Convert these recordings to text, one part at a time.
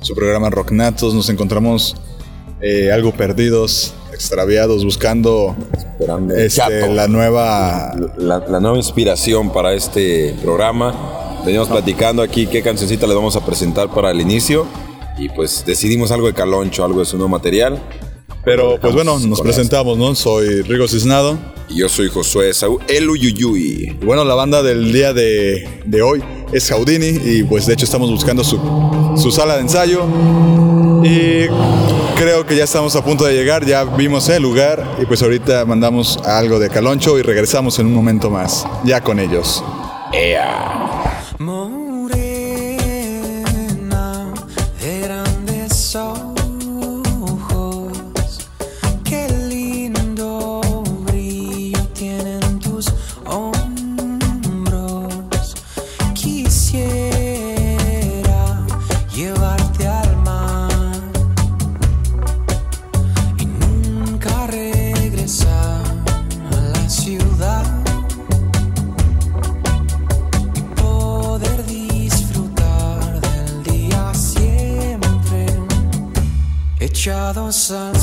su programa Rocknatos. Nos encontramos eh, algo perdidos, extraviados, buscando este, la nueva... La, la nueva inspiración para este programa. Veníamos platicando aquí qué cancioncita le vamos a presentar para el inicio. Y pues decidimos algo de Caloncho, algo de su nuevo material. Pero pues bueno, nos presentamos, ¿no? Soy Rigo Cisnado. Y yo soy Josué Saúl El Uyuyuy. Y bueno, la banda del día de, de hoy es Jaudini y pues de hecho estamos buscando su, su sala de ensayo. Y creo que ya estamos a punto de llegar, ya vimos el lugar y pues ahorita mandamos algo de Caloncho y regresamos en un momento más, ya con ellos. Morena sun.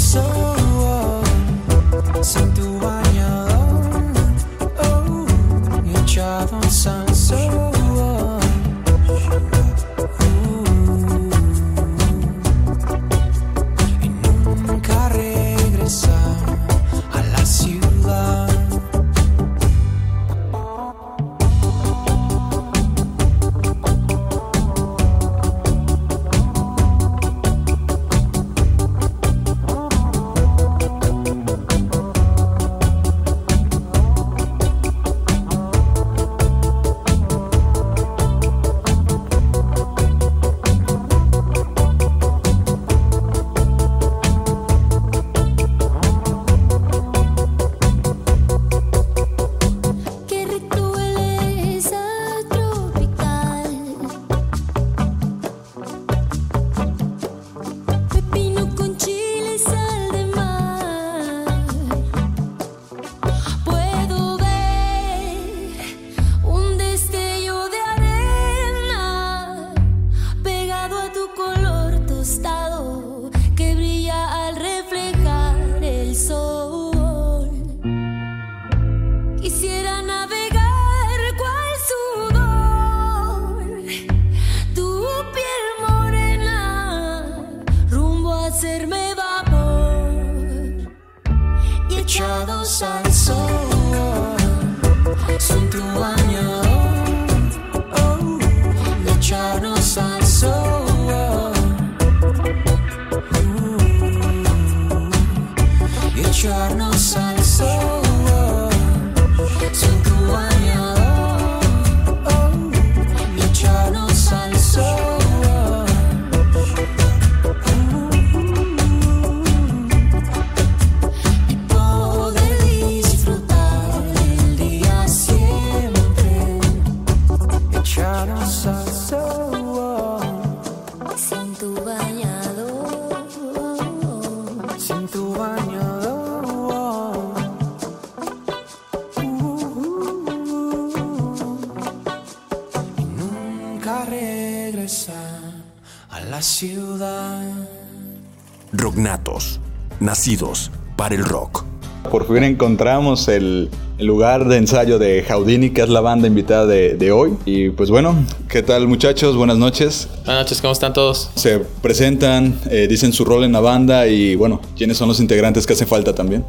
Nacidos para el rock. Por fin encontramos el, lugar de ensayo de Jaudini, que es la banda invitada de, de hoy. Y pues bueno, ¿qué tal muchachos? Buenas noches. Buenas noches, ¿cómo están todos? Se presentan, eh, dicen su rol en la banda y bueno, ¿quiénes son los integrantes que hace falta también?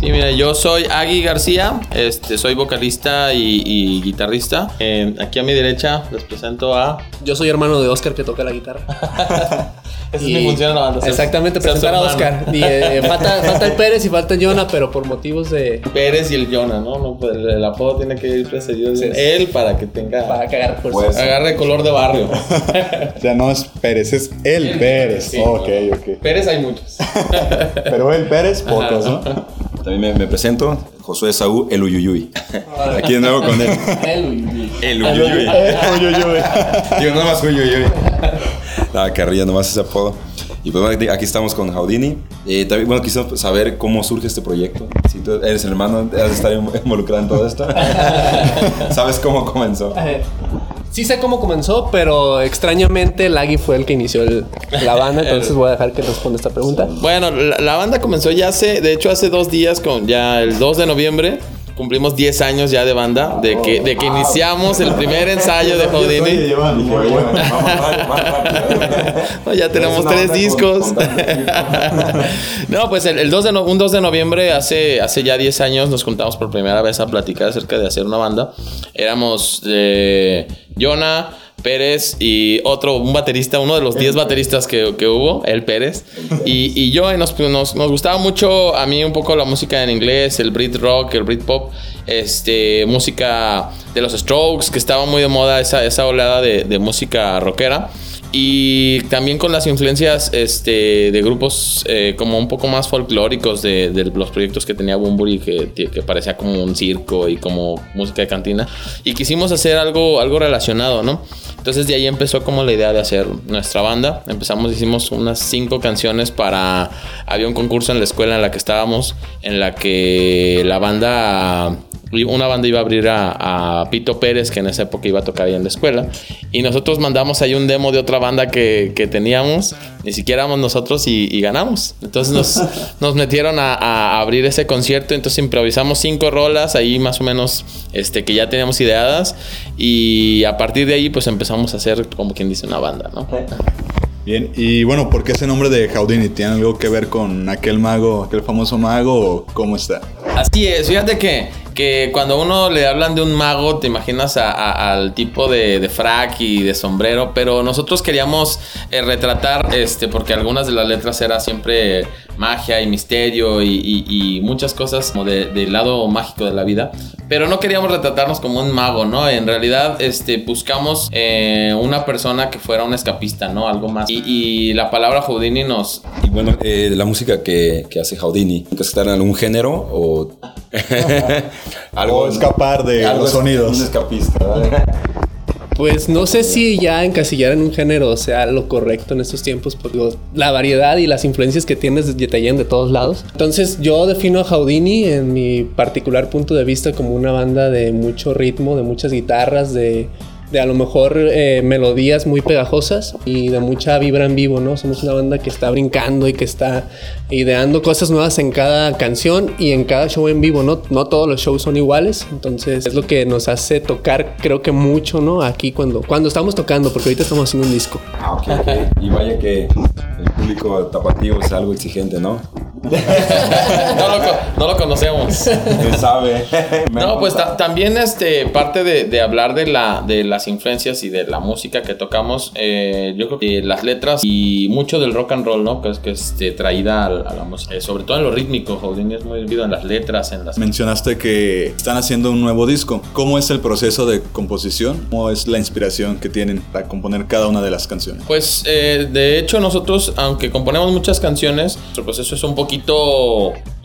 Sí, mira, yo soy Agui García, este, soy vocalista y, y guitarrista. Eh, aquí a mi derecha les presento a... Yo soy hermano de Oscar que toca la guitarra. Esa Y- es mi función en la banda. Exactamente, presentar a. Oscar. Y, eh, falta, falta el Pérez y falta el Jonah, pero por motivos de. Pérez y el Jonah, ¿no? no pues, el, el apodo tiene que ir precedido de Sí. él para que tenga... para cagar fuerza. Pues, Agarre color de barrio. O sea, no es Pérez, es el Pérez. Sí, ok, bueno. ok. Pérez hay muchos. Pero el Pérez, pocos, ¿no? También me, me presento, Josué Saúl, el Uyuyuy. Aquí de nuevo con él. El Uyuyuy. Uy, uy, uy. Digo, nada más Uyuyuy. Nada, carrilla, nomás ese apodo. Y pues bueno, aquí estamos con Houdini. Eh, también, bueno, quisimos saber cómo surge este proyecto. Si tú eres el hermano, has de estar involucrado en todo esto. ¿Sabes cómo comenzó? Eh, Sí sé cómo comenzó, pero extrañamente Lagui fue el que inició el- la banda, entonces voy a dejar que responda esta pregunta. Bueno, la, la banda comenzó ya hace, de hecho hace dos días, con ya el 2 de noviembre, cumplimos 10 años ya de banda, de que, de que iniciamos el primer ensayo de Houdini. No, ya tenemos tres discos. no, pues el, el 2 de no- un 2 de noviembre, hace, hace ya 10 años, nos juntamos por primera vez a platicar acerca de hacer una banda. Éramos eh, Jonah, Pérez y otro, un baterista, uno de los 10 bateristas que, que hubo, el Pérez. Y, y yo, y nos, nos, nos gustaba mucho a mí un poco la música en inglés, el Brit Rock, el Brit Pop, este, música de los Strokes, que estaba muy de moda esa, esa oleada de, de música rockera. Y también con las influencias este, de grupos eh, como un poco más folclóricos de, los proyectos que tenía Bumburi, que, que parecía como un circo y como música de cantina. Y quisimos hacer algo, algo relacionado, ¿no? Entonces de ahí empezó como la idea de hacer nuestra banda. Empezamos, hicimos unas cinco canciones para... Había un concurso en la escuela en la que estábamos, en la que la banda una banda iba a abrir a, a Pito Pérez, que en esa época iba a tocar ahí en la escuela. Y nosotros mandamos ahí un demo de otra banda que, que teníamos. Ni siquiera éramos nosotros y, y ganamos. Entonces nos, nos metieron a, a abrir ese concierto. Entonces improvisamos cinco rolas ahí más o menos este, que ya teníamos ideadas. Y a partir de ahí pues empezamos a hacer como quien dice una banda, ¿no? Bien, y bueno, ¿por qué ese nombre de Houdini? ¿Tiene algo que ver con aquel mago, aquel famoso mago o cómo está? Así es, fíjate que, que cuando uno le hablan de un mago, te imaginas a- al tipo de, de frac y de sombrero, pero nosotros queríamos eh, retratar, este, porque algunas de las letras era siempre magia y misterio y, muchas cosas como de- del lado mágico de la vida, pero no queríamos retratarnos como un mago, ¿no? En realidad, este, buscamos eh, una persona que fuera un escapista, ¿no? Algo más. Y, la palabra Houdini nos, Y bueno, eh, la música que, que hace Houdini, ¿que estar en algún género o O escapar de los sonidos. Un escapista, ¿vale? Pues no sé si ya encasillar en un género sea lo correcto en estos tiempos, porque la variedad y las influencias que tienes llegan de todos lados. Entonces yo defino a Houdini en mi particular punto de vista como una banda de mucho ritmo, de muchas guitarras, de, de a lo mejor eh, melodías muy pegajosas y de mucha vibra en vivo, ¿no? Somos una banda que está brincando y que está ideando cosas nuevas en cada canción y en cada show en vivo, ¿no? No todos los shows son iguales, entonces es lo que nos hace tocar, creo que mucho, ¿no? Aquí cuando, cuando estamos tocando, porque ahorita estamos haciendo un disco. Ah, ok, ok. Y vaya que el público tapatío es algo exigente, ¿no? no, lo, no lo conocemos. ¿Quién sabe? No, pues ta- también este, parte de, de hablar de, la, de las influencias y de la música que tocamos, eh, yo creo que las letras y mucho del rock and roll, ¿no? Que es, que es este, traída a, a la música, Eh, sobre todo en lo rítmico, Houdini es muy vivido en las letras, en las... Mencionaste que están haciendo un nuevo disco. ¿Cómo es el proceso de composición? ¿Cómo es la inspiración que tienen para componer cada una de las canciones? Pues eh, de hecho nosotros, aunque componemos muchas canciones, nuestro proceso es un poquito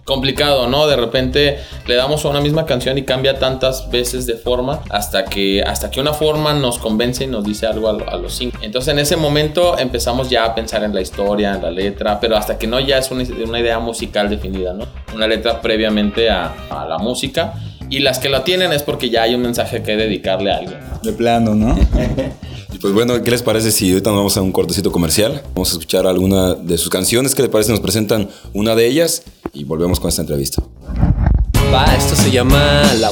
complicado, ¿no? De repente le damos a una misma canción y cambia tantas veces de forma hasta que, hasta que una forma nos convence y nos dice algo a, lo- a los cinco. Entonces en ese momento empezamos ya a pensar en la historia, en la letra, pero hasta que no ya es una, una idea musical definida, ¿no? Una letra previamente a, a la música. Y las que la tienen es porque ya hay un mensaje que dedicarle a alguien. De plano, ¿no? Pues bueno, ¿qué les parece si ahorita nos vamos a un cortecito comercial? Vamos a escuchar alguna de sus canciones. ¿Qué les parece? Nos presentan una de ellas y volvemos con esta entrevista. Va, esto se llama La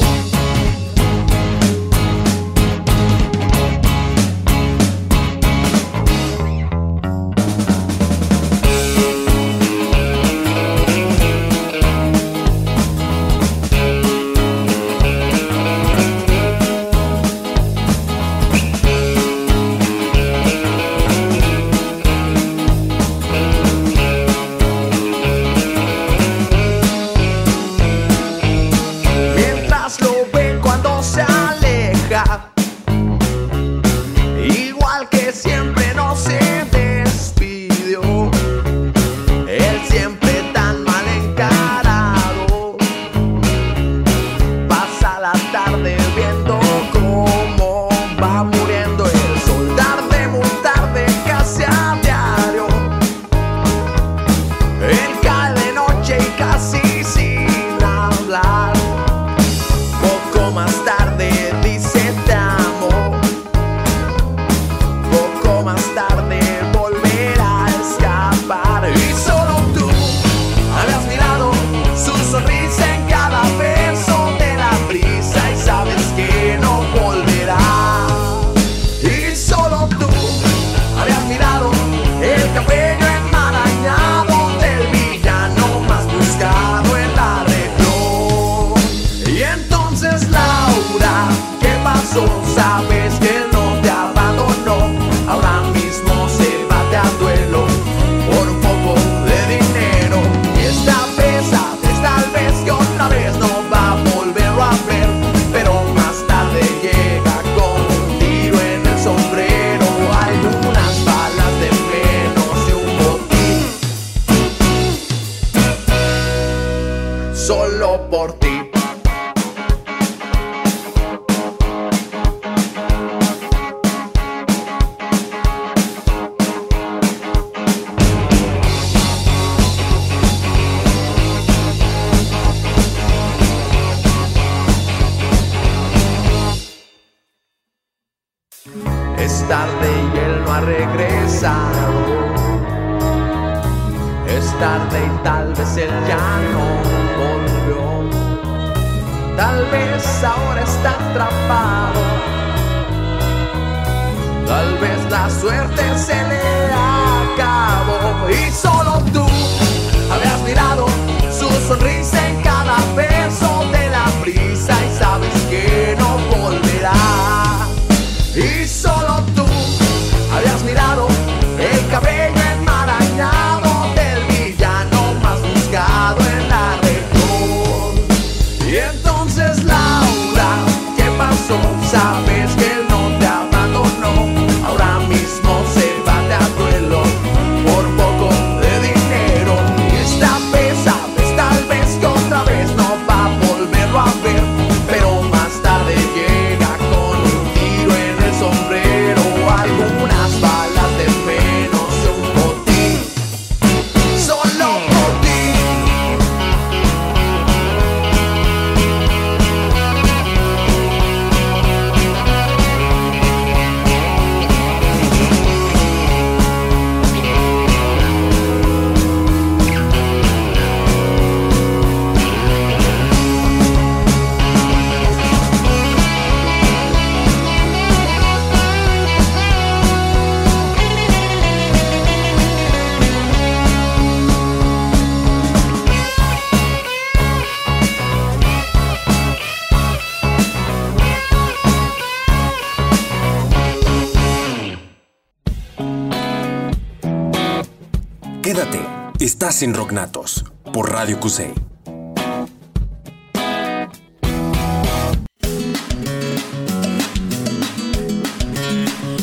estás en Rocknatos por Radio QC.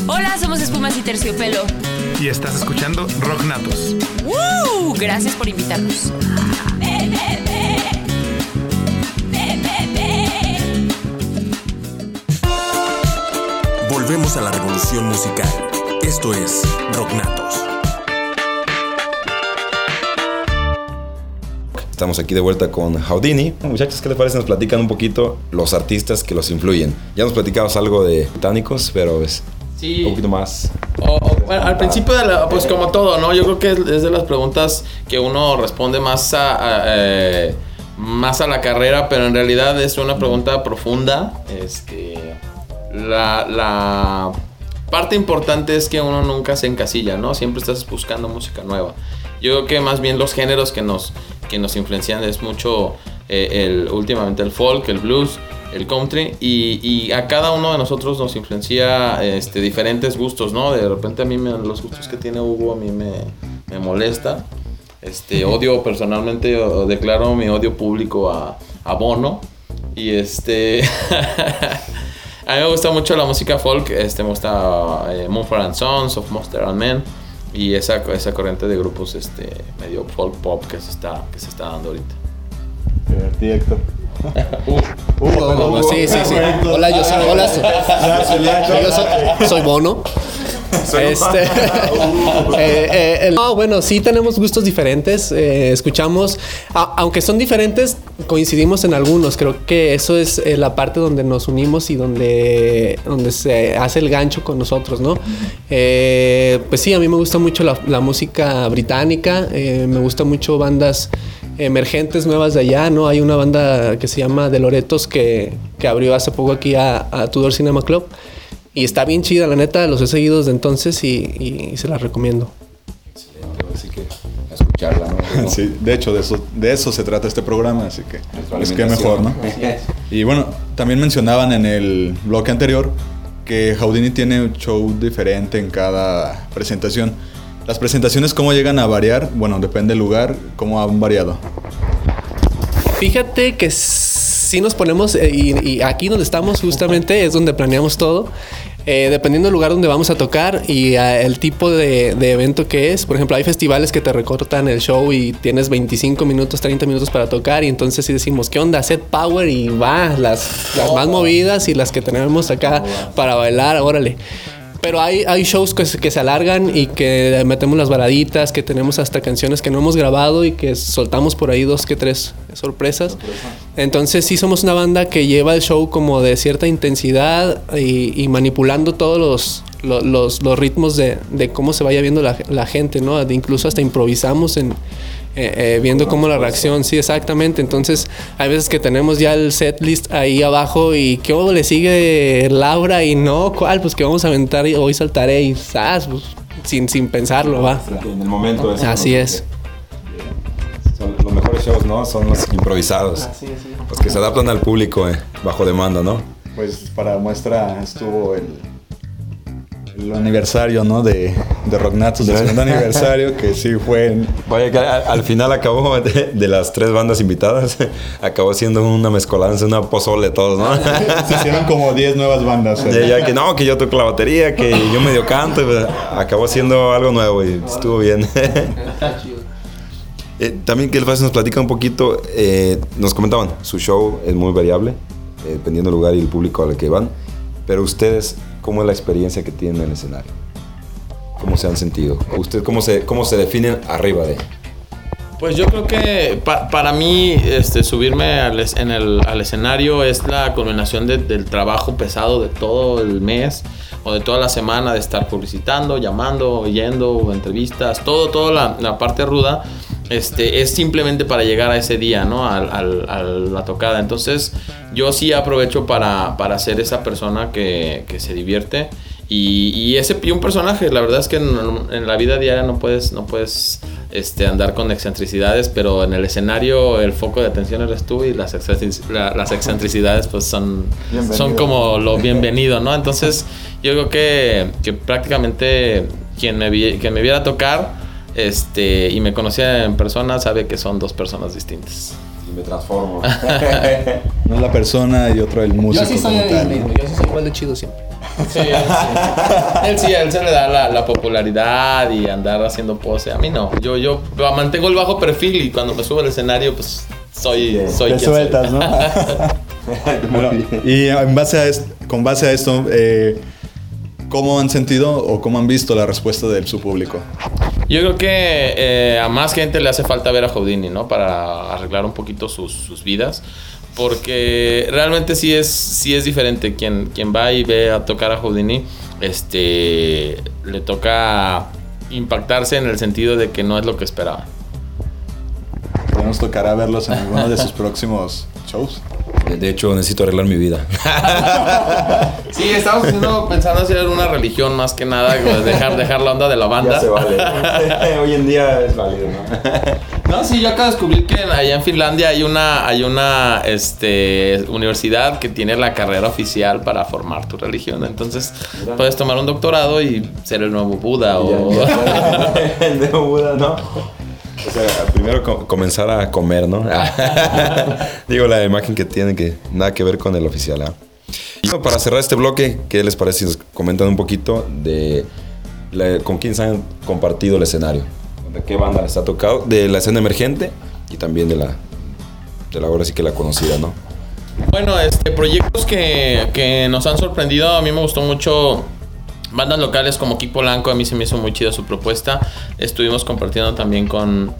Hola, somos Espumas y Terciopelo. Y estás escuchando Rock Natos. ¡Woo! Gracias por invitarnos. Volvemos a la revolución musical. Esto es Rocknatos. Estamos aquí de vuelta con Houdini. Muchachos, ¿qué les parece? Nos platican un poquito los artistas que los influyen. Ya nos platicabas algo de británicos, pero es Sí. un poquito más. O- o, bueno, al principio, de la- pues como todo, ¿no? Yo creo que es, es de las preguntas que uno responde más a, a, eh, más a la carrera, pero en realidad es una pregunta profunda. Este, la, la parte importante es que uno nunca se encasilla, ¿no? Siempre estás buscando música nueva. Yo creo que más bien los géneros que nos, que nos influencian es mucho eh, el, últimamente el folk, el blues, el country y, y a cada uno de nosotros nos influencia este, diferentes gustos, ¿no? De repente a mí me- los gustos que tiene Hugo a mí me, me molesta. Este, odio personalmente, o- declaro mi odio público a, a Bono. Y este. a mí me gusta mucho la música folk. Este, me gusta eh, Mumford and Sons, of Monster and Men. Y esa, esa corriente de grupos este, medio folk pop que se está, que se está dando ahorita. Hugo, sí, sí, sí. Hola, yo soy, hola, soy, yo soy, soy Bono. Este, eh, eh, el- bueno, sí tenemos gustos diferentes. eh, escuchamos, a- aunque son diferentes, coincidimos en algunos. Creo que eso es la parte donde nos unimos y donde, donde se hace el gancho con nosotros, ¿no? Pues sí, a mí me gusta mucho la, la música británica. me gusta mucho bandas emergentes nuevas de allá, ¿no? Hay una banda que se llama De Loretos que, que abrió hace poco aquí a, a Tudor Cinema Club. Y está bien chida, la neta, los he seguido desde entonces y, y se las recomiendo. Así que a escucharla, ¿no? Sí, de hecho, de eso, de eso se trata este programa, así que es que mejor. ¿no? Y bueno, también mencionaban en el bloque anterior que Houdini tiene un show diferente en cada presentación. Las presentaciones, ¿cómo llegan a variar? Bueno, depende del lugar, ¿cómo han variado? Fíjate que si nos ponemos, eh, y, y aquí donde estamos justamente es donde planeamos todo. Eh, dependiendo del lugar donde vamos a tocar y ah, el tipo de, de evento que es. Por ejemplo, hay festivales que te recortan el show y tienes 25 minutos, 30 minutos para tocar y entonces sí decimos, ¿qué onda? Set power y va, las, las más movidas y las que tenemos acá para bailar, órale. Pero hay, hay shows que, se- que se alargan y que metemos las baladitas, que tenemos hasta canciones que no hemos grabado y que soltamos por ahí dos que tres sorpresas. Entonces sí somos una banda que lleva el show como de cierta intensidad y, y manipulando todos los, lo- los, los ritmos de, de cómo se vaya viendo la, la gente, ¿no? De incluso hasta improvisamos en... eh, eh, viendo cómo la reacción, sí, exactamente. Entonces, hay veces que tenemos ya el set list ahí abajo y ¿qué hubo? le sigue Laura y no, ¿cuál? Pues que vamos a aventar y hoy saltaré y ¡zas! Pues, sin, sin pensarlo, va. En el momento es. Así es. Son los mejores shows, ¿no? Son los improvisados. Los que se adaptan al público eh, bajo demanda, ¿no? Pues para muestra estuvo el, el aniversario, ¿no? De, de Rocknatos, el segundo aniversario, que sí fue... Vaya que al, al final acabó de, de las tres bandas invitadas, acabó siendo una mezcolanza, una pozole todos, ¿no? Se hicieron como 10 nuevas bandas. Ya, ya que no, que yo toco la batería, que yo medio canto, y, pues, acabó siendo algo nuevo y estuvo bien. Eh, también que el Fácil nos platica un poquito, eh, nos comentaban, su show es muy variable, eh, dependiendo del lugar y el público al que van, pero ustedes, ¿cómo es la experiencia que tienen en el escenario? ¿Cómo se han sentido? ¿Ustedes cómo se, cómo se definen arriba de? Pues yo creo que pa- para mí este, subirme al, es- en el, al escenario es la culminación de- del trabajo pesado de todo el mes o de toda la semana de estar publicitando, llamando, yendo, entrevistas, todo, toda la, la parte ruda. Este, es simplemente para llegar a ese día, ¿no? Al- al- a la tocada. Entonces, yo sí aprovecho para, para ser esa persona que, que se divierte. Y, y ese y un personaje, la verdad es que en, en la vida diaria no puedes, no puedes este, andar con excentricidades, pero en el escenario el foco de atención eres tú y las, excentric- la- las excentricidades pues son, son como lo bienvenido, ¿no? Entonces yo creo que, que prácticamente quien me, vi- quien me viera tocar este, y me conocía en persona sabe que son dos personas distintas. Y me transformo. No es la persona y otro el músico. Yo sí soy el mismo, yo sí soy igual de chido siempre. Sí, él sí. Él sí, a él se le da la, la popularidad y andar haciendo pose. A mí no. Yo, yo mantengo el bajo perfil y cuando me subo al escenario, pues soy, soy Te quien soy. sueltas, ¿no? Bueno, y en base a esto, con base a esto, eh, ¿cómo han sentido o cómo han visto la respuesta de su público? Yo creo que eh, a más gente le hace falta ver a Houdini, ¿no? Para arreglar un poquito sus, sus vidas. Porque realmente sí es, sí es diferente. Quien, quien va y ve a tocar a Houdini, este, le toca impactarse en el sentido de que no es lo que esperaba. Ya nos tocará verlos en alguno de sus próximos shows. De- De hecho, necesito arreglar mi vida. Sí, estamos haciendo, pensando hacer una religión más que nada, dejar, dejar la onda de la banda. Hoy en día es válido, ¿no? No, sí, yo acabo de descubrir que allá en Finlandia hay una, hay una este, universidad que tiene la carrera oficial para formar tu religión. Entonces, puedes tomar un doctorado y ser el nuevo Buda o... El de Buda, ¿no? O sea, primero co- comenzar a comer, ¿no? Digo, la imagen que tiene que nada que ver con el oficial. ¿ah? Y bueno, para cerrar este bloque, ¿qué les parece si nos comentan un poquito de la- con quién se han compartido el escenario? ¿De qué banda les ha tocado? De la escena emergente y también de la, de la ahora sí que la conocida, ¿no? Bueno, este, proyectos que, que nos han sorprendido. A mí me gustó mucho bandas locales como Kik Polanco, a mí se me hizo muy chida su propuesta. Estuvimos compartiendo también con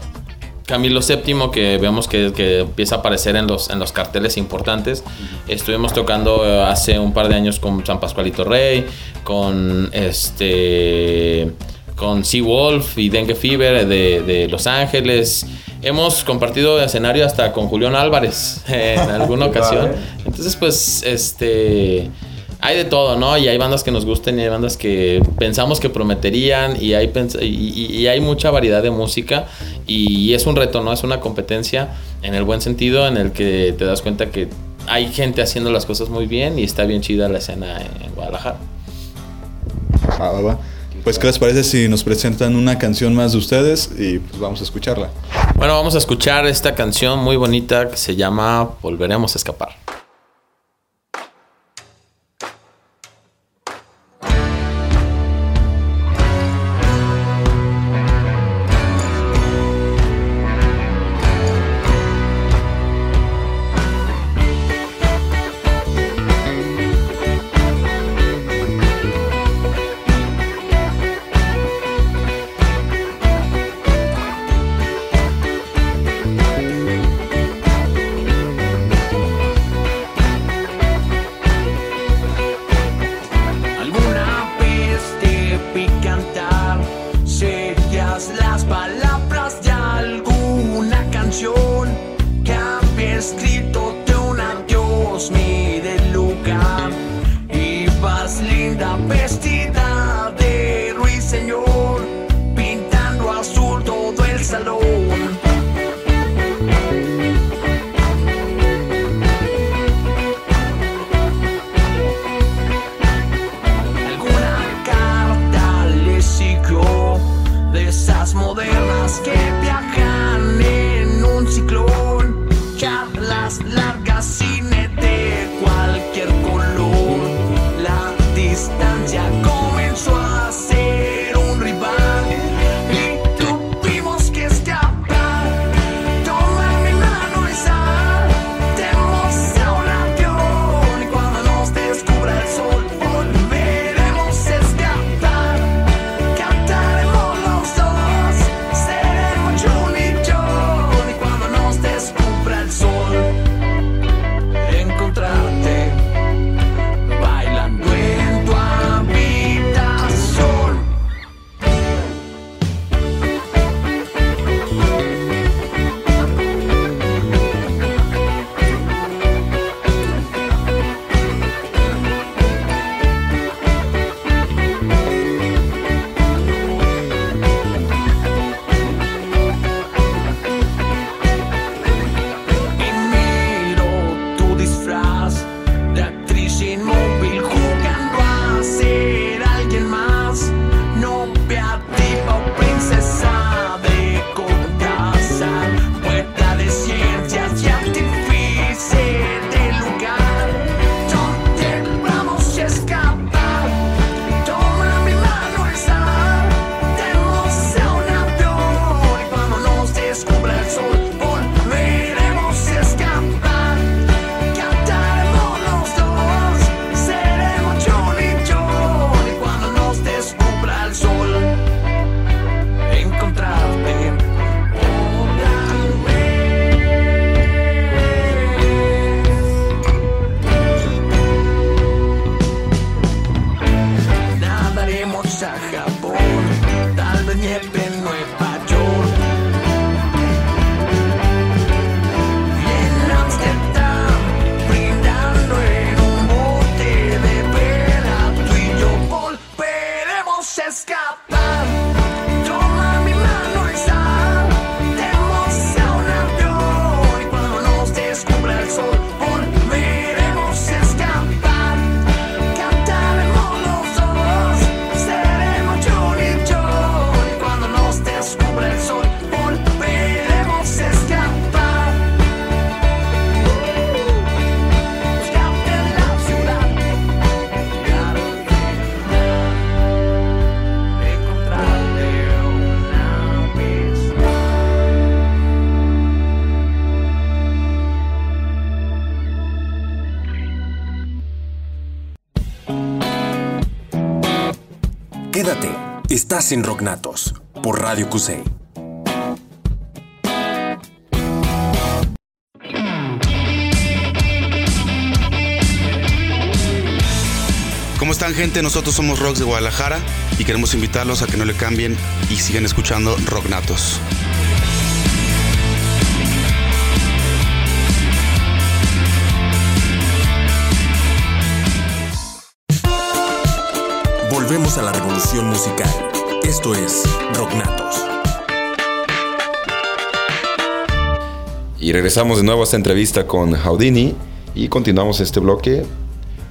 Camilo VII, que vemos que, que empieza a aparecer en los, en los carteles importantes. Estuvimos tocando eh, hace un par de años con San Pascualito Rey, con este con Sea Wolf y Dengue Fever de, de Los Ángeles. Hemos compartido escenario hasta con Julián Álvarez en alguna ocasión. Entonces, pues, este. Hay de todo, ¿no? Y hay bandas que nos gusten y hay bandas que pensamos que prometerían y hay, pens- y, y- hay mucha variedad de música y es un reto, ¿no? Es una competencia en el buen sentido en el que te das cuenta que hay gente haciendo las cosas muy bien y está bien chida la escena en Guadalajara. Va, va, va. Pues, ¿qué les parece si nos presentan una canción más de ustedes y pues vamos a escucharla? Bueno, vamos a escuchar esta canción muy bonita que se llama Volveremos a escapar. Estás en Rocknatos por Radio QC. ¿Cómo están gente? Nosotros somos Rocks de Guadalajara y queremos invitarlos a que no le cambien y sigan escuchando Rocknatos. Volvemos a la revolución musical. Esto es Rocknatos. Y regresamos de nuevo a esta entrevista con Houdini y continuamos este bloque.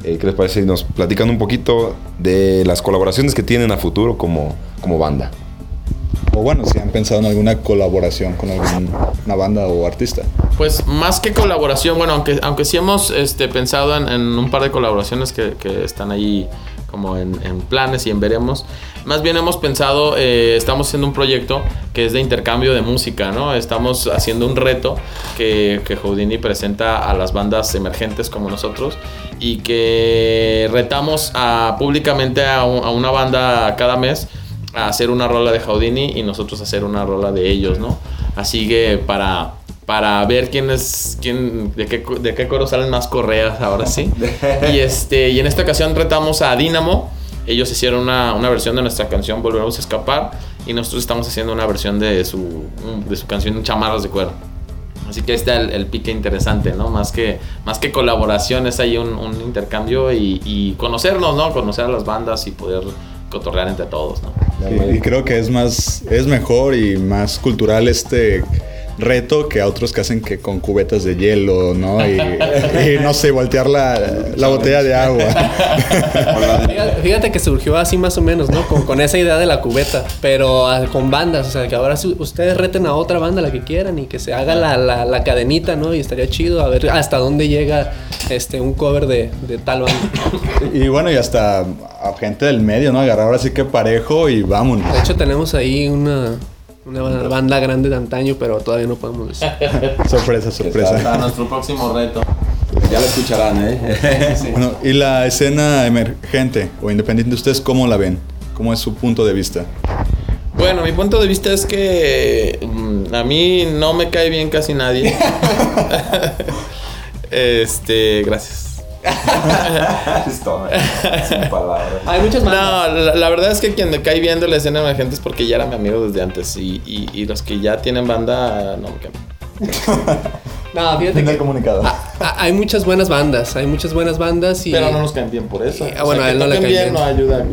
Eh, ¿Qué les parece? si Nos platican un poquito de las colaboraciones que tienen a futuro como, como banda. O bueno, si han pensado en alguna colaboración con alguna banda o artista. Pues más que colaboración, bueno, aunque, aunque sí hemos este, pensado en, en un par de colaboraciones que, que están ahí como en, en planes y en veremos. Más bien hemos pensado, eh, estamos haciendo un proyecto que es de intercambio de música, ¿no? Estamos haciendo un reto que, que Houdini presenta a las bandas emergentes como nosotros y que retamos a, públicamente a, un- a una banda cada mes a hacer una rola de Houdini y nosotros hacer una rola de ellos, ¿no? Así que para, para ver quién es, quién, de qué, de qué coro salen más correas ahora sí. Y, este, y en esta ocasión tratamos a Dynamo. Ellos hicieron una, una versión de nuestra canción Volveremos a Escapar y nosotros estamos haciendo una versión de su, de su canción Chamarras de Cuero. Así que está el, el pique interesante, ¿no? Más que, más que colaboración, es ahí un, un intercambio y, y conocernos, ¿no? Conocer a las bandas y poder cotorrear entre todos, ¿no? Y, y creo que es más, es mejor y más cultural este reto que a otros que hacen que con cubetas de hielo, ¿no? Y, y, no sé, voltear la, la botella de agua. Fíjate, que surgió así más o menos, ¿no? Con, con esa idea de la cubeta, pero con bandas, o sea, que ahora ustedes reten a otra banda la que quieran y que se haga la, la- la cadenita, ¿no? Y estaría chido a ver hasta dónde llega este un cover de, de tal banda. Y bueno, y hasta a gente del medio, ¿no? Agarrar ahora sí que parejo y vámonos. De hecho, tenemos ahí una, una banda grande de antaño, pero todavía no podemos decir. Sorpresa, sorpresa. Para nuestro próximo reto. Ya lo escucharán, ¿eh? Bueno, y la escena emergente o independiente, ¿ustedes cómo la ven? ¿Cómo es su punto de vista? Bueno, mi punto de vista es que mm, a mí no me cae bien casi nadie. este, gracias. Hay muchas No, bandas. la, la verdad es que quien me cae bien de la escena emergente es porque ya era mi amigo desde antes. Y, y- y los que ya tienen banda, no me caen. No, fíjate que comunicado. hay muchas buenas bandas, hay muchas buenas bandas y... Pero no nos caen bien por eso. Y, ah, bueno, O sea, a él que no le toquen cae bien. no ayuda.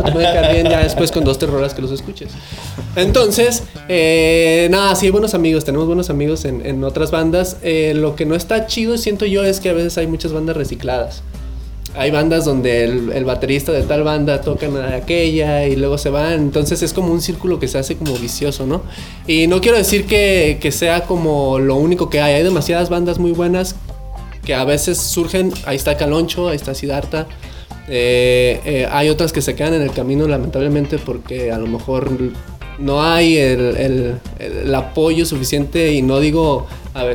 Pero puede bien ya después con dos, tres rolas que los escuches. Entonces, eh, nada, sí buenos amigos, tenemos buenos amigos en, en otras bandas. Eh, lo que no está chido, siento yo, es que a veces hay muchas bandas recicladas. Hay bandas donde el, el baterista de tal banda tocan a aquella y luego se van. Entonces es como un círculo que se hace como vicioso, ¿no? Y no quiero decir que, que sea como lo único que hay. Hay demasiadas bandas muy buenas que a veces surgen. Ahí está Caloncho, ahí está Siddhartha. Eh, eh, hay otras que se quedan en el camino lamentablemente porque a lo mejor no hay el, el- el apoyo suficiente y no digo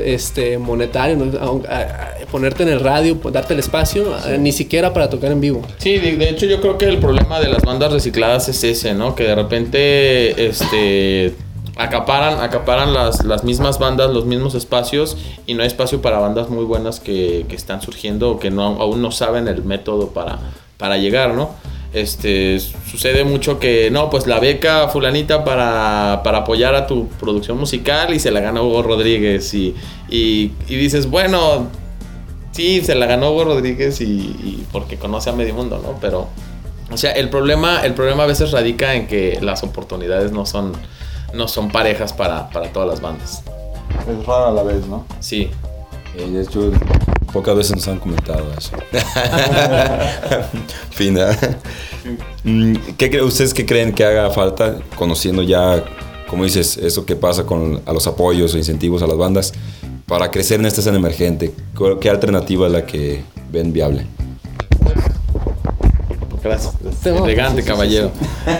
este monetario, ¿no? Aun- a- a- ponerte en el radio, pues, darte el espacio, eh, ni siquiera para tocar en vivo. Sí, de, de hecho yo creo que el problema de las bandas recicladas es ese, ¿no? Que de repente este acaparan, acaparan las, las mismas bandas, los mismos espacios y no hay espacio para bandas muy buenas que, que están surgiendo o que no, aún no saben el método para, para llegar, ¿no? Este, sucede mucho que, no, pues la beca fulanita para, para apoyar a tu producción musical y se la gana Hugo Rodríguez y, y, dices, bueno, Sí, se la ganó Hugo Rodríguez y, y porque conoce a medio mundo, ¿no? Pero, o sea, el problema, el problema a veces radica en que las oportunidades no son, no son parejas para, para todas las bandas. Es raro a la vez, ¿no? Sí. Eh, de hecho, pocas veces nos han comentado eso. Fina. Mm, ¿Qué creen ustedes que creen que haga falta conociendo ya, como dices, eso que pasa con a los apoyos o incentivos a las bandas para crecer en esta escena emergente? ¿Qué- ¿Qué alternativa es la que ven viable? Gracias. No, Elegante, sí, sí, sí, caballero.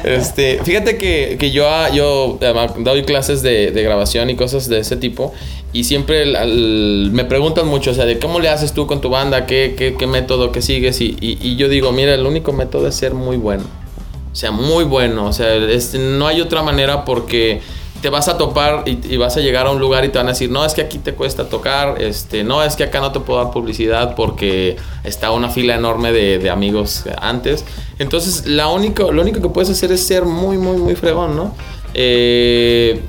Este, fíjate que, que yo, ah, yo ah, doy clases de, de grabación y cosas de ese tipo. Y siempre el- me preguntan mucho, o sea, de cómo le haces tú con tu banda, qué, qué, qué método, qué sigues. Y, y- y yo digo, mira, el único método es ser muy bueno. O sea, muy bueno. O sea, este, no hay otra manera porque te vas a topar y, vas a llegar a un lugar y te van a decir, no, es que aquí te cuesta tocar, este, no, es que acá no te puedo dar publicidad porque está una fila enorme de, amigos antes. Entonces, la lo único que puedes hacer es ser muy, muy, muy fregón, ¿no? Eh,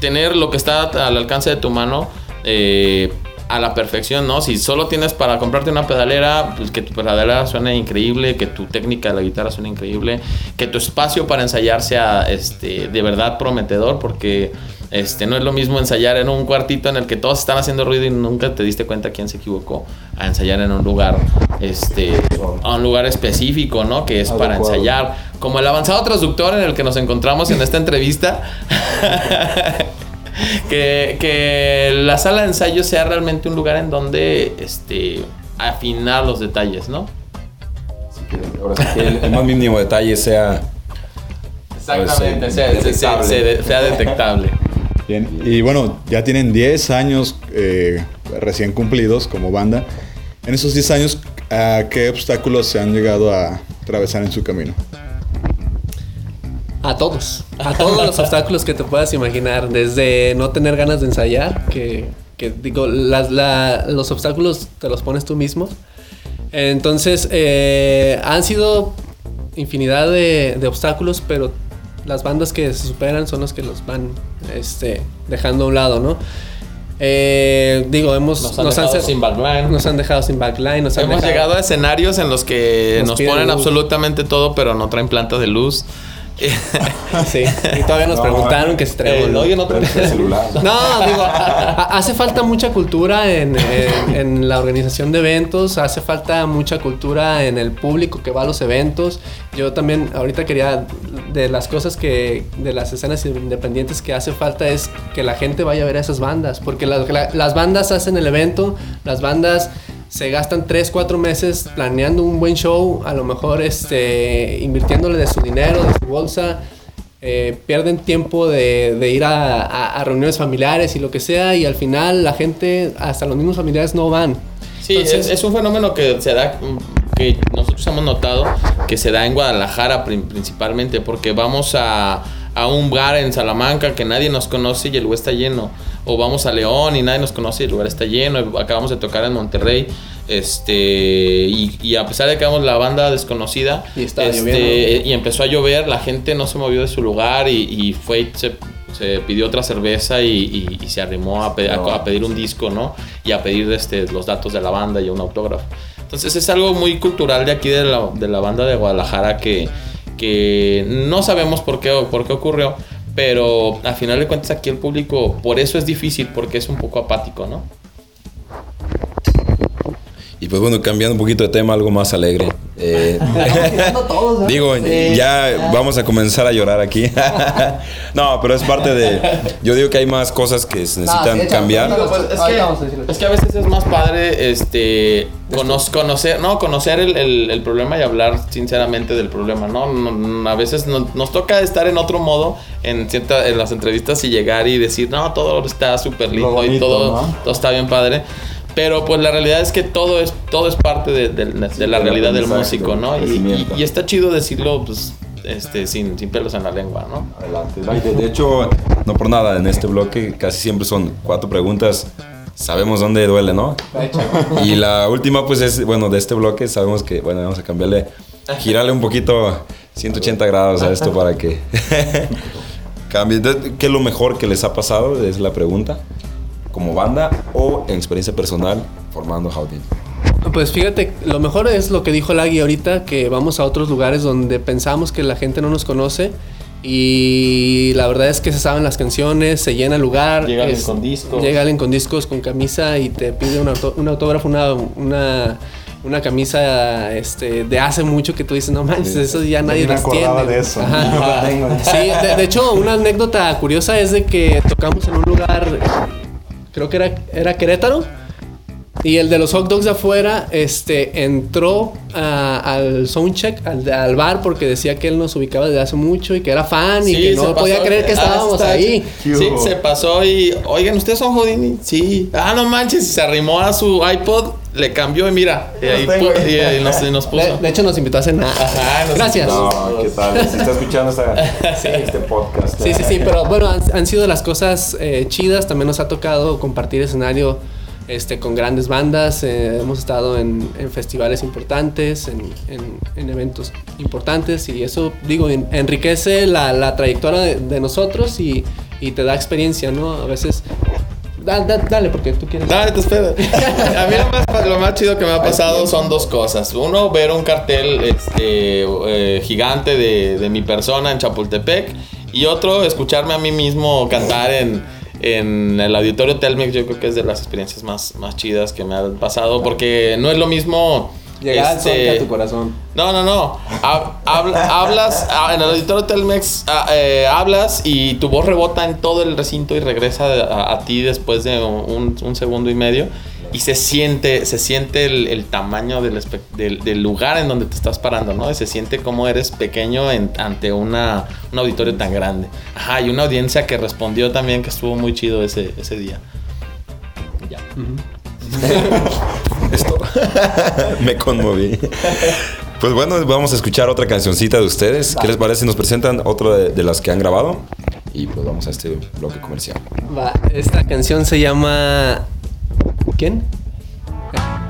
tener lo que está al alcance de tu mano eh, a la perfección, ¿no? Si solo tienes para comprarte una pedalera, pues que tu pedalera suene increíble, que tu técnica de la guitarra suene increíble, que tu espacio para ensayar sea este, de verdad prometedor, porque este, no es lo mismo ensayar en un cuartito en el que todos están haciendo ruido y nunca te diste cuenta quién se equivocó, a ensayar en un lugar, este, a un lugar específico, ¿no? Que es para ensayar. Como el avanzado transductor en el que nos encontramos en esta entrevista. que, que la sala de ensayo sea realmente un lugar en donde este, afinar los detalles, ¿no? Ahora sí que el, el más mínimo detalle sea. Exactamente, pues, sea, eh, se- se- se- sea detectable. Bien, y bueno, ya tienen 10 años eh, recién cumplidos como banda. En esos 10 años, ¿a qué obstáculos se han llegado a atravesar en su camino? A todos. A todos los obstáculos que te puedas imaginar. Desde no tener ganas de ensayar, que, que digo, las- la- los obstáculos te los pones tú mismo. Entonces, eh, han sido infinidad de, de obstáculos, pero las bandas que se superan son los que los van este, dejando a un lado, ¿no? Eh, digo, hemos... Nos han dejado cer- sin backline. Nos han dejado sin backline. Nos han Hemos dejado- llegado a escenarios en los que Nos nos, ponen luz. absolutamente todo, pero no traen planta de luz. Sí, y todavía nos No, preguntaron que traemos eh, no, yo no celular. No, digo, hace falta mucha cultura en, en- en la organización de eventos, hace falta mucha cultura en el público que va a los eventos. Yo también ahorita quería, de las cosas que, de las escenas independientes que hace falta es que la gente vaya a ver a esas bandas, porque las, la- las bandas hacen el evento, las bandas se gastan 3, 4 meses planeando un buen show, a lo mejor este, invirtiéndole de su dinero, de su bolsa, eh, pierden tiempo de, de ir a, a- a reuniones familiares y lo que sea, y al final la gente, hasta los mismos familiares no van. Sí, es, es un fenómeno que se da, que nosotros hemos notado que se da en Guadalajara prin- principalmente, porque vamos a, a un bar en Salamanca que nadie nos conoce y el lugar está lleno. O vamos a León y nadie nos conoce el lugar está lleno. Acabamos de tocar en Monterrey. Este, y, y a pesar de que éramos la banda desconocida Y este, lloviendo. y empezó a llover, la gente no se movió de su lugar y, y fue se, se pidió otra cerveza y, y- se arrimó a, pe- a- a pedir un disco, ¿no? Y a pedir este, los datos de la banda y un autógrafo. Entonces es algo muy cultural de aquí de la, de la banda de Guadalajara que, que no sabemos por qué, por qué ocurrió, pero al final de cuentas aquí el público, por eso es difícil, porque es un poco apático, ¿no? Pues bueno, cambiando un poquito de tema, algo más alegre. Eh, digo, ya vamos a comenzar a llorar aquí. no, pero es parte de. Yo digo que hay más cosas que se necesitan cambiar. Pues, es, que, es que a veces es más padre este cono- conocer no conocer el, el- el problema y hablar sinceramente del problema no, No- no, a veces no- nos toca estar en otro modo en cierta, en las entrevistas y llegar y decir no todo está súper lindo y todo, ¿no? todo está bien padre pero pues la realidad es que todo es todo es parte de, de- de la del realidad del músico no y, y- está chido decirlo pues este sin, sin pelos en la lengua no Adelante. De, de hecho, no por nada, en este bloque casi siempre son cuatro preguntas. Sabemos dónde duele, ¿no? Y la última, pues es, bueno, de este bloque sabemos que, bueno, vamos a cambiarle, girarle un poquito 180 grados a esto para que cambie. ¿Qué es lo mejor que les ha pasado? Es la pregunta. Como banda o en experiencia personal formando Howdy. Pues fíjate, lo mejor es lo que dijo Lagui ahorita, que vamos a otros lugares donde pensamos que la gente no nos conoce y la verdad es que se saben las canciones, se llena el lugar. Llega alguien con discos. Llega alguien con discos, con camisa y te pide un, auto- un autógrafo, una, una, una camisa este, de hace mucho que tú dices, no manches, eso ya nadie las acordaba tiene. de eso. Ajá. Yo lo tengo. Sí, de, de hecho, una anécdota curiosa es de que tocamos en un lugar, creo que era, era Querétaro. Y el de los hot dogs de afuera, este, entró a- al soundcheck, al, al bar, porque decía que él nos ubicaba desde hace mucho y que era fan y que no podía creer que estábamos está ahí. Sí, se pasó y, oigan, ¿ustedes son Houdini? Sí. Ah, no manches, y se arrimó a su iPod le cambió y mira, y ahí y ahí nos, y nos puso. De, de hecho, nos invitó a cenar. Ajá, nos Gracias. No, ¿qué tal? Si está escuchando esta- este podcast. Sí, sí, sí, pero bueno, han, han sido las cosas eh, chidas. También nos ha tocado compartir escenario este, con grandes bandas. eh, hemos estado en, en festivales importantes, en, en- en eventos importantes y eso, digo, en- enriquece la, la trayectoria de, de nosotros y, y te da experiencia, ¿no? A veces... da- da- dale, porque tú quieres... Dale, te espero. A mí lo más, lo más chido que me ha pasado son dos cosas. Uno, ver un cartel este, eh, gigante de, de mi persona en Chapultepec. Y otro, escucharme a mí mismo cantar en, en el auditorio Telmex. Yo creo que es de las experiencias más, más chidas que me han pasado. Porque no es lo mismo. Llegar al este, sol que a tu corazón. no, no, no. Hab- habla- hablas ah, en el auditorio Telmex, ah, eh, hablas y tu voz rebota en todo el recinto y regresa a, a ti después de un, un segundo y medio. Y se siente, se siente el, el tamaño del, espe- del, del lugar en donde te estás parando, ¿no? Y se siente como eres pequeño en- ante una, un auditorio tan grande. Ajá, y una audiencia que respondió también que estuvo muy chido ese, ese día. Ya. me conmoví. Pues bueno, vamos a escuchar otra cancioncita de ustedes. ¿Qué les parece si nos presentan otra de, de las que han grabado? Y pues vamos a este bloque comercial. Va, esta canción se llama. ¿Quién?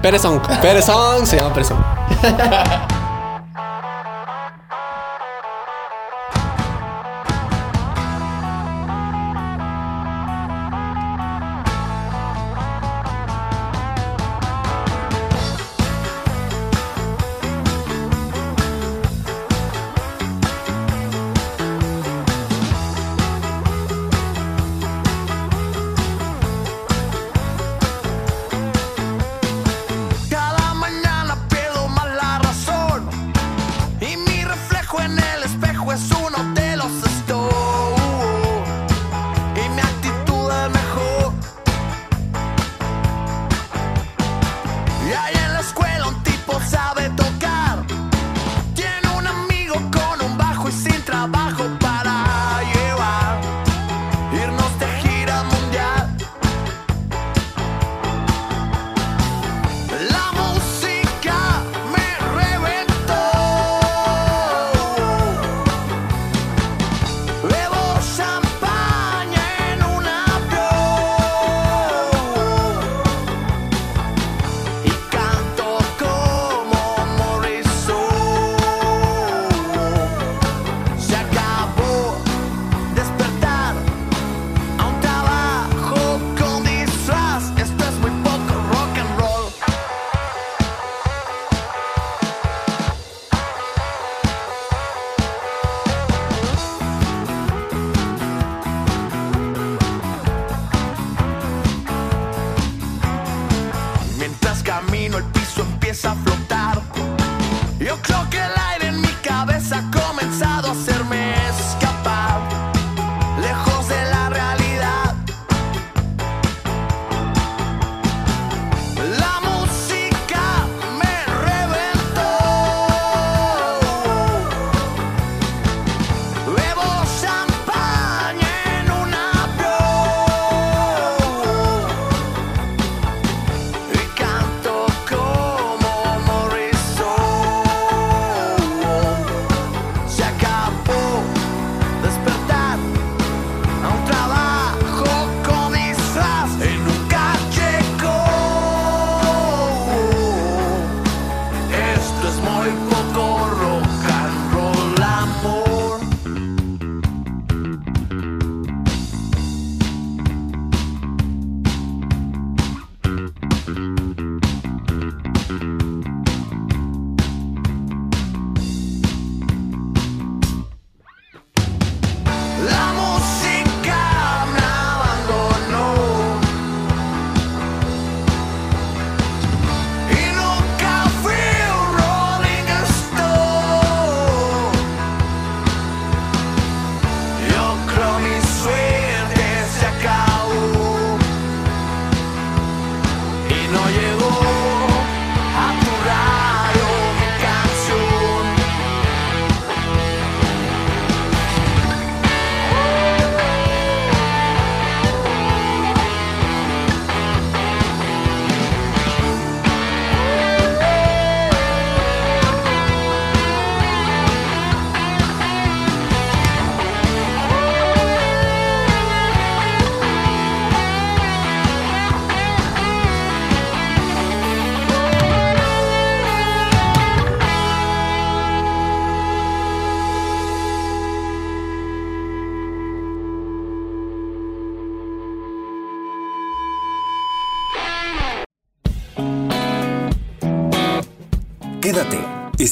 Perezón. Perezón se llama Perezón.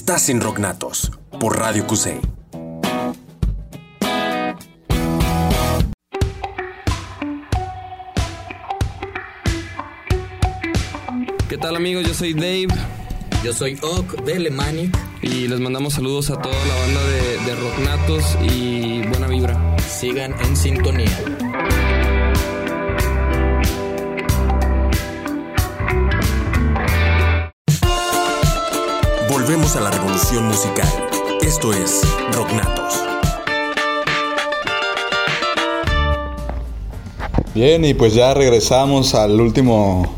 estás en Rocknatos por Radio Cusey. ¿Qué tal amigos? Yo soy Dave. Yo soy Ock de Lemanic. Y les mandamos saludos a toda la banda de, de Rocknatos y buena vibra. Sigan en sintonía. Volvemos a la revolución musical. Esto es Rocknatos. Bien, y pues ya regresamos al último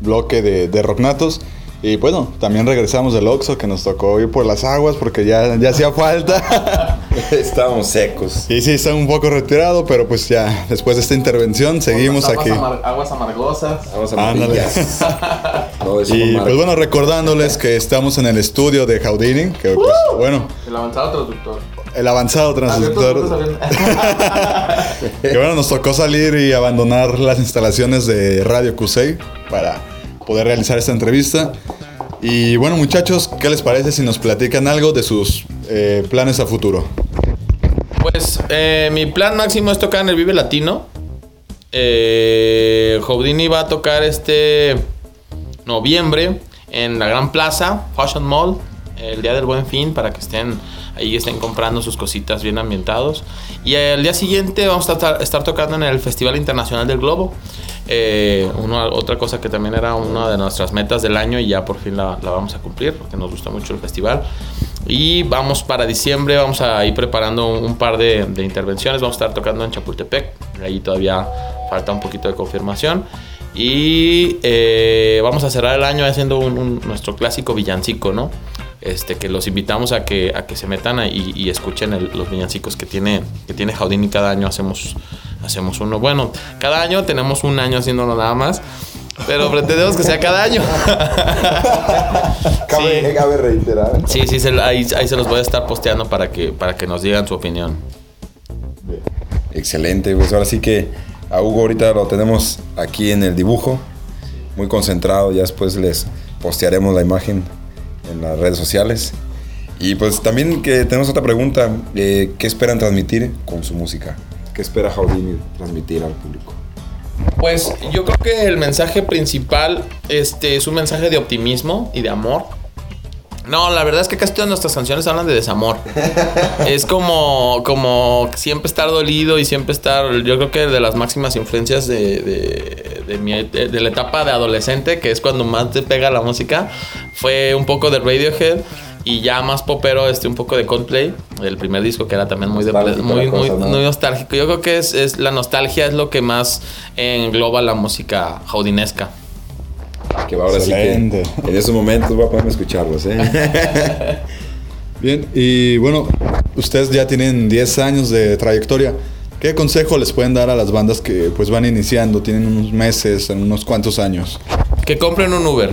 bloque de, de Rocknatos. Y bueno, también regresamos del Oxxo que nos tocó ir por las aguas porque ya, ya hacía falta. Estábamos secos. Y sí, está un poco retirado, pero pues ya después de esta intervención seguimos Aguas aquí. amar- aguas amargosas. Vamos Ándale. No, Y pues bueno, recordándoles que estamos en el estudio de Houdini, que pues bueno, El avanzado traductor. el avanzado transductor. que bueno, nos tocó salir y abandonar las instalaciones de Radio Cusey para poder realizar esta entrevista. Y bueno, muchachos, ¿qué les parece si nos platican algo de sus eh, planes a futuro? Pues eh, mi plan máximo es tocar en el Vive Latino. Eh, Houdini va a tocar este noviembre en la Gran Plaza, Fashion Mall, el día del Buen Fin, para que estén ahí estén comprando sus cositas bien ambientados. Y el día siguiente vamos a estar, tocando en el Festival Internacional del Globo. Eh, otra cosa que también era una de nuestras metas del año y ya por fin la, vamos a cumplir porque nos gusta mucho el festival. Y vamos para diciembre, vamos a ir preparando un, un par de, de intervenciones. Vamos a estar tocando en Chapultepec. Ahí todavía falta un poquito de confirmación. Y eh, vamos a cerrar el año haciendo un- un- nuestro clásico villancico, ¿no? Este, que los invitamos a que, a que se metan ahí y, escuchen el- los villancicos que tiene, que tiene Houdini. Cada año hacemos, hacemos uno. Bueno, cada año tenemos un año haciéndolo nada más. Pero pretendemos que sea cada año. Cabe, cabe reiterar. Sí, sí, se- ahí, ahí se los voy a estar posteando para que, para que nos digan su opinión. Excelente, pues ahora sí que a Hugo ahorita lo tenemos aquí en el dibujo, muy concentrado, ya después les postearemos la imagen en las redes sociales. Y pues también que tenemos otra pregunta, eh, ¿qué esperan transmitir con su música? ¿Qué espera Houdini transmitir al público? Pues yo creo que el mensaje principal este, es un mensaje de optimismo y de amor. No, la verdad es que casi todas nuestras canciones hablan de desamor. es como, como siempre estar dolido y siempre estar. Yo creo que de las máximas influencias de, de, de mi- de- de la etapa de adolescente, que es cuando más te pega la música, fue un poco de Radiohead y ya más popero, este, un poco de Coldplay, el primer disco que era también muy, de- muy, muy nostálgico. Yo creo que es, es la nostalgia es lo que más engloba la música jaudinesca. Que ahora Excelente. sí que en esos momentos voy a poderme escucharlos, ¿eh? Bien, y bueno, ustedes ya tienen 10 años de trayectoria. ¿Qué consejo les pueden dar a las bandas que pues van iniciando, tienen unos meses, en unos cuantos años? Que compren un Uber.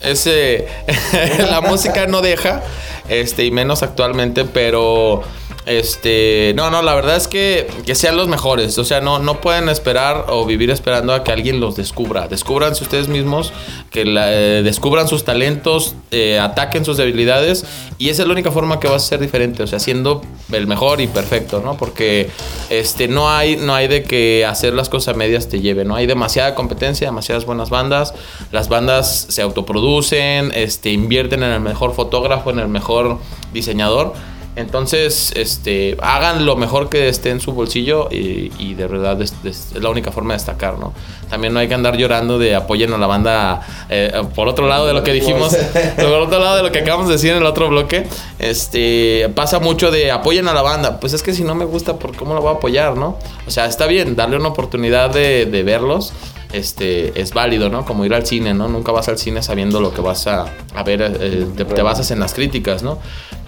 Ese, la música no deja, este, y menos actualmente, pero este, no, no, la verdad es que, que sean los mejores. O sea, no, no pueden esperar o vivir esperando a que alguien los descubra. Descúbranse ustedes mismos, que eh, descubran sus talentos, eh, ataquen sus debilidades, y esa es la única forma que vas a ser diferente. O sea, siendo el mejor y perfecto, ¿no? Porque este, no, hay, no hay de que hacer las cosas medias te lleve, ¿no? Hay demasiada competencia, demasiadas buenas bandas. Las bandas se autoproducen, este, invierten en el mejor fotógrafo, en el mejor diseñador. Entonces, este, hagan lo mejor que esté en su bolsillo y, y de verdad es, la única forma de destacar, ¿no? También no hay que andar llorando de apoyen a la banda. eh, por otro lado de lo que dijimos, por otro lado de lo que acabamos de decir en el otro bloque, este, pasa mucho de apoyen a la banda. Pues es que si no me gusta, ¿por cómo la voy a apoyar, no? O sea, está bien, darle una oportunidad de, de verlos. Este, es válido, ¿no? Como ir al cine, ¿no? Nunca vas al cine sabiendo lo que vas a, a ver, eh, te, te basas en las críticas, ¿no?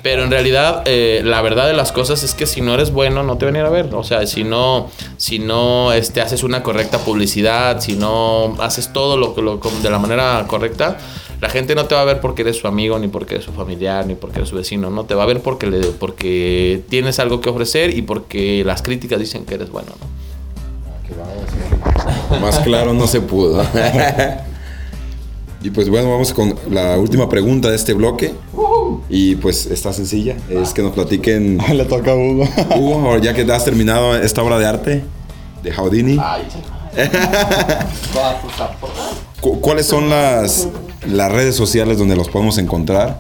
Pero en realidad, eh, la verdad de las cosas es que si no eres bueno, no te van a ir a ver. O sea, si no, si no este, haces una correcta publicidad, si no haces todo lo, lo de la manera correcta, la gente no te va a ver porque eres su amigo, ni porque eres su familiar, ni porque eres su vecino. No te va a ver porque, le, porque tienes algo que ofrecer y porque las críticas dicen que eres bueno, ¿no? Más claro no se pudo. Y pues bueno, vamos con la última pregunta de este bloque. Y pues está sencilla, es que nos platiquen. Le toca a Hugo. Hugo, ahora ya que has terminado esta obra de arte de Houdini, cu- ¿cuáles son las, las redes sociales donde los podemos encontrar?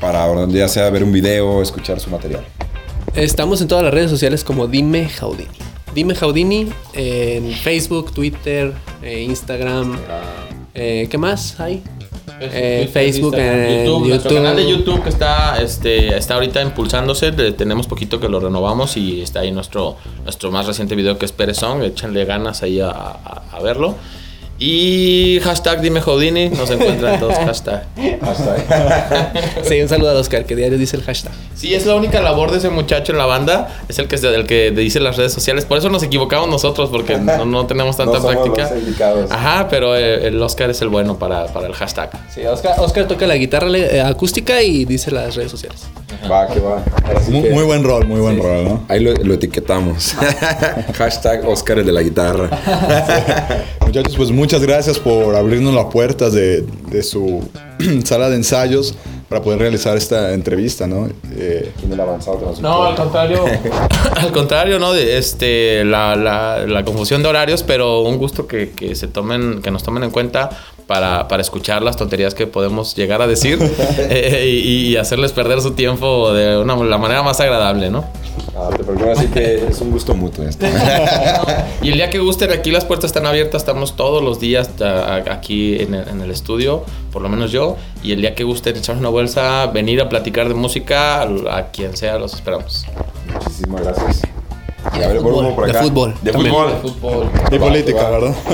Para ya sea ver un video, escuchar su material. Estamos en todas las redes sociales como Dime Jaudini. Dime Jaudini en Facebook, Twitter, eh, Instagram. Eh, ¿Qué más hay? Eh, Facebook, en YouTube, nuestro canal de YouTube que está, este, está ahorita impulsándose. tenemos poquito que lo renovamos y está ahí nuestro, nuestro más reciente video que es Perezón. Échenle ganas ahí a, a- a verlo. Y hashtag dime Houdini, nos encuentran todos hashtag. Sí, un saludo a Oscar que diario dice el hashtag. Sí, es la única labor de ese muchacho en la banda, es el que, el que dice las redes sociales. Por eso nos equivocamos nosotros, porque no, no tenemos tanta No somos práctica. los. Ajá, pero eh, el Oscar es el bueno para, para el hashtag. Sí, Oscar, Oscar toca la guitarra eh, acústica y dice las redes sociales. Va, que va. Muy, que muy buen rol, muy buen rol, ¿no? Ahí lo, lo etiquetamos. Hashtag Oscar el de la guitarra. Muchachos, pues muchas gracias por abrirnos las puertas de, de su sala de ensayos para poder realizar esta entrevista, ¿no? Eh, ¿Quién el avanzado No, al contrario. al contrario, ¿no? De este, la, la, la confusión de horarios, pero un gusto que, que se tomen, que nos tomen en cuenta para, para escuchar las tonterías que podemos llegar a decir eh, y, y hacerles perder su tiempo de una, la manera más agradable, ¿no? Ah, te preocupes, así que es un gusto mutuo esto. Y el día que gusten, aquí las puertas están abiertas, estamos todos los días aquí en el, en el estudio, por lo menos yo. Y el día que gusten echarnos una bolsa, venir a platicar de música, a quien sea, los esperamos. Muchísimas gracias. Y a ver, de fútbol, De también. fútbol. De fútbol. y Va, política, va. ¿verdad?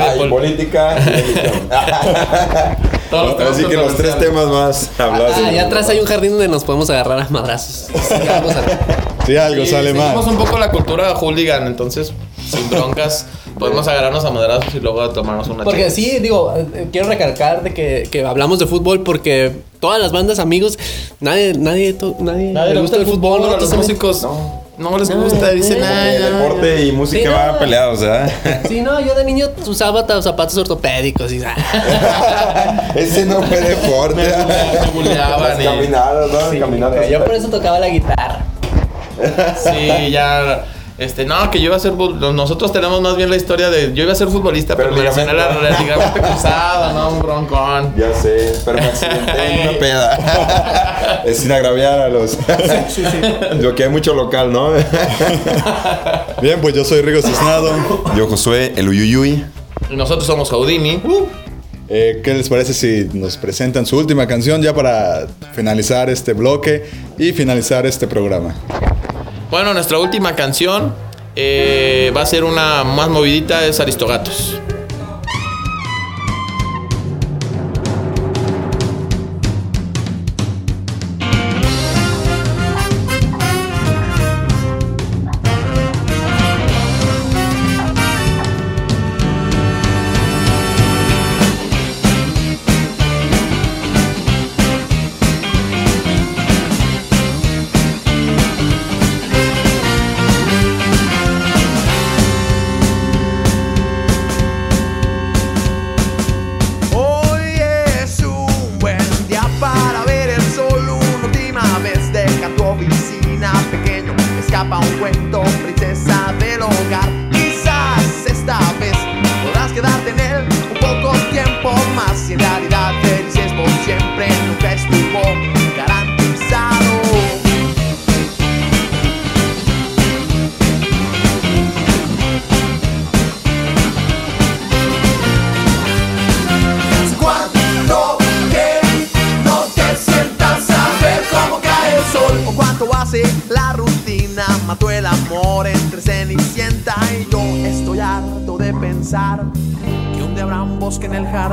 Ah, y política. y religión. Todos los temas Así que los tres temas más hablados. Ah, allá atrás hay un jardín donde nos podemos agarrar a madrazos. Sí, vamos a- Si algo Sí, sale mal. un poco la cultura hooligan, entonces sin broncas podemos agarrarnos a madrazos y luego tomarnos una Porque sí, digo, eh, quiero recalcar de que, que hablamos de fútbol porque todas las bandas, amigos, nadie, nadie, to- nadie, Nadie le gusta el fútbol, a los músicos no, les gusta, dicen, ay, no". Deporte y música Sí, no. van peleados, ¿verdad? Sí, no, yo de niño usaba zapatos ortopédicos y Ese no fue deporte. Me buleaban Las y- caminadas, ¿no? Caminadas. yo por eso tocaba la guitarra. Sí, ya. Este, no, que yo iba a ser. Nosotros tenemos más bien la historia de. Yo iba a ser futbolista, pero, Pero me la ligamento. cruzado, ¿no? Un broncón. Ya sé, pero me accidenté en una peda. es sin agraviar a los. Lo que hay mucho local, ¿no? Bien, pues yo soy Rigo Cisnado. Yo, Josué, el Uyuyuy. Y nosotros somos Houdini. Eh, ¿Qué les parece si nos presentan su última canción ya para finalizar este bloque y finalizar este programa? Bueno, nuestra última canción eh, va a ser una más movidita, es Aristogatos.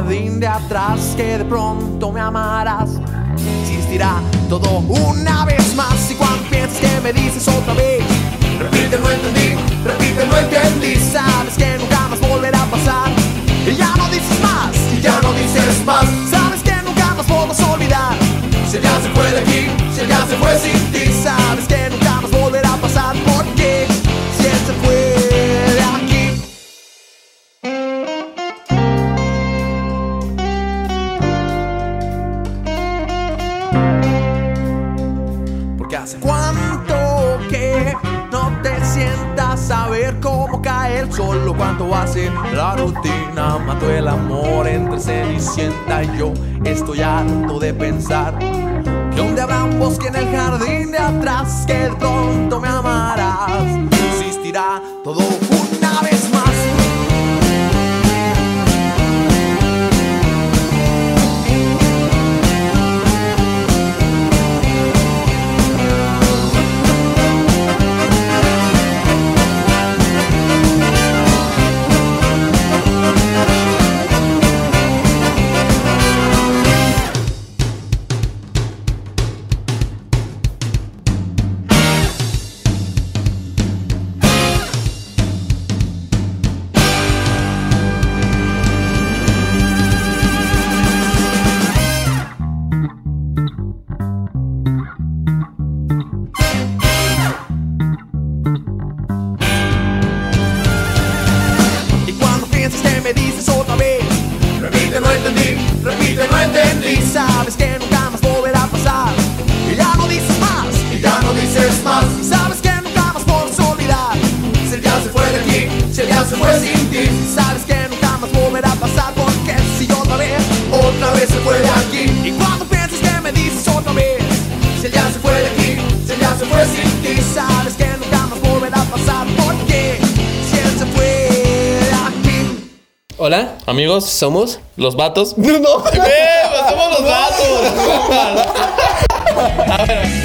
Jardín de atrás Que de pronto me amarás. Existirá todo una vez más. Y cuando pienses que me dices otra vez Repite, no entendí, repite, no entendí. Sabes que nunca más volverá a pasar. Y ya no dices más, y ya no dices más. Sabes que nunca más podrás olvidar. Si ya se fue de aquí, si ya se fue sin Todo amigos somos los vatos. No, no. Eh, pues somos los vatos. A ver.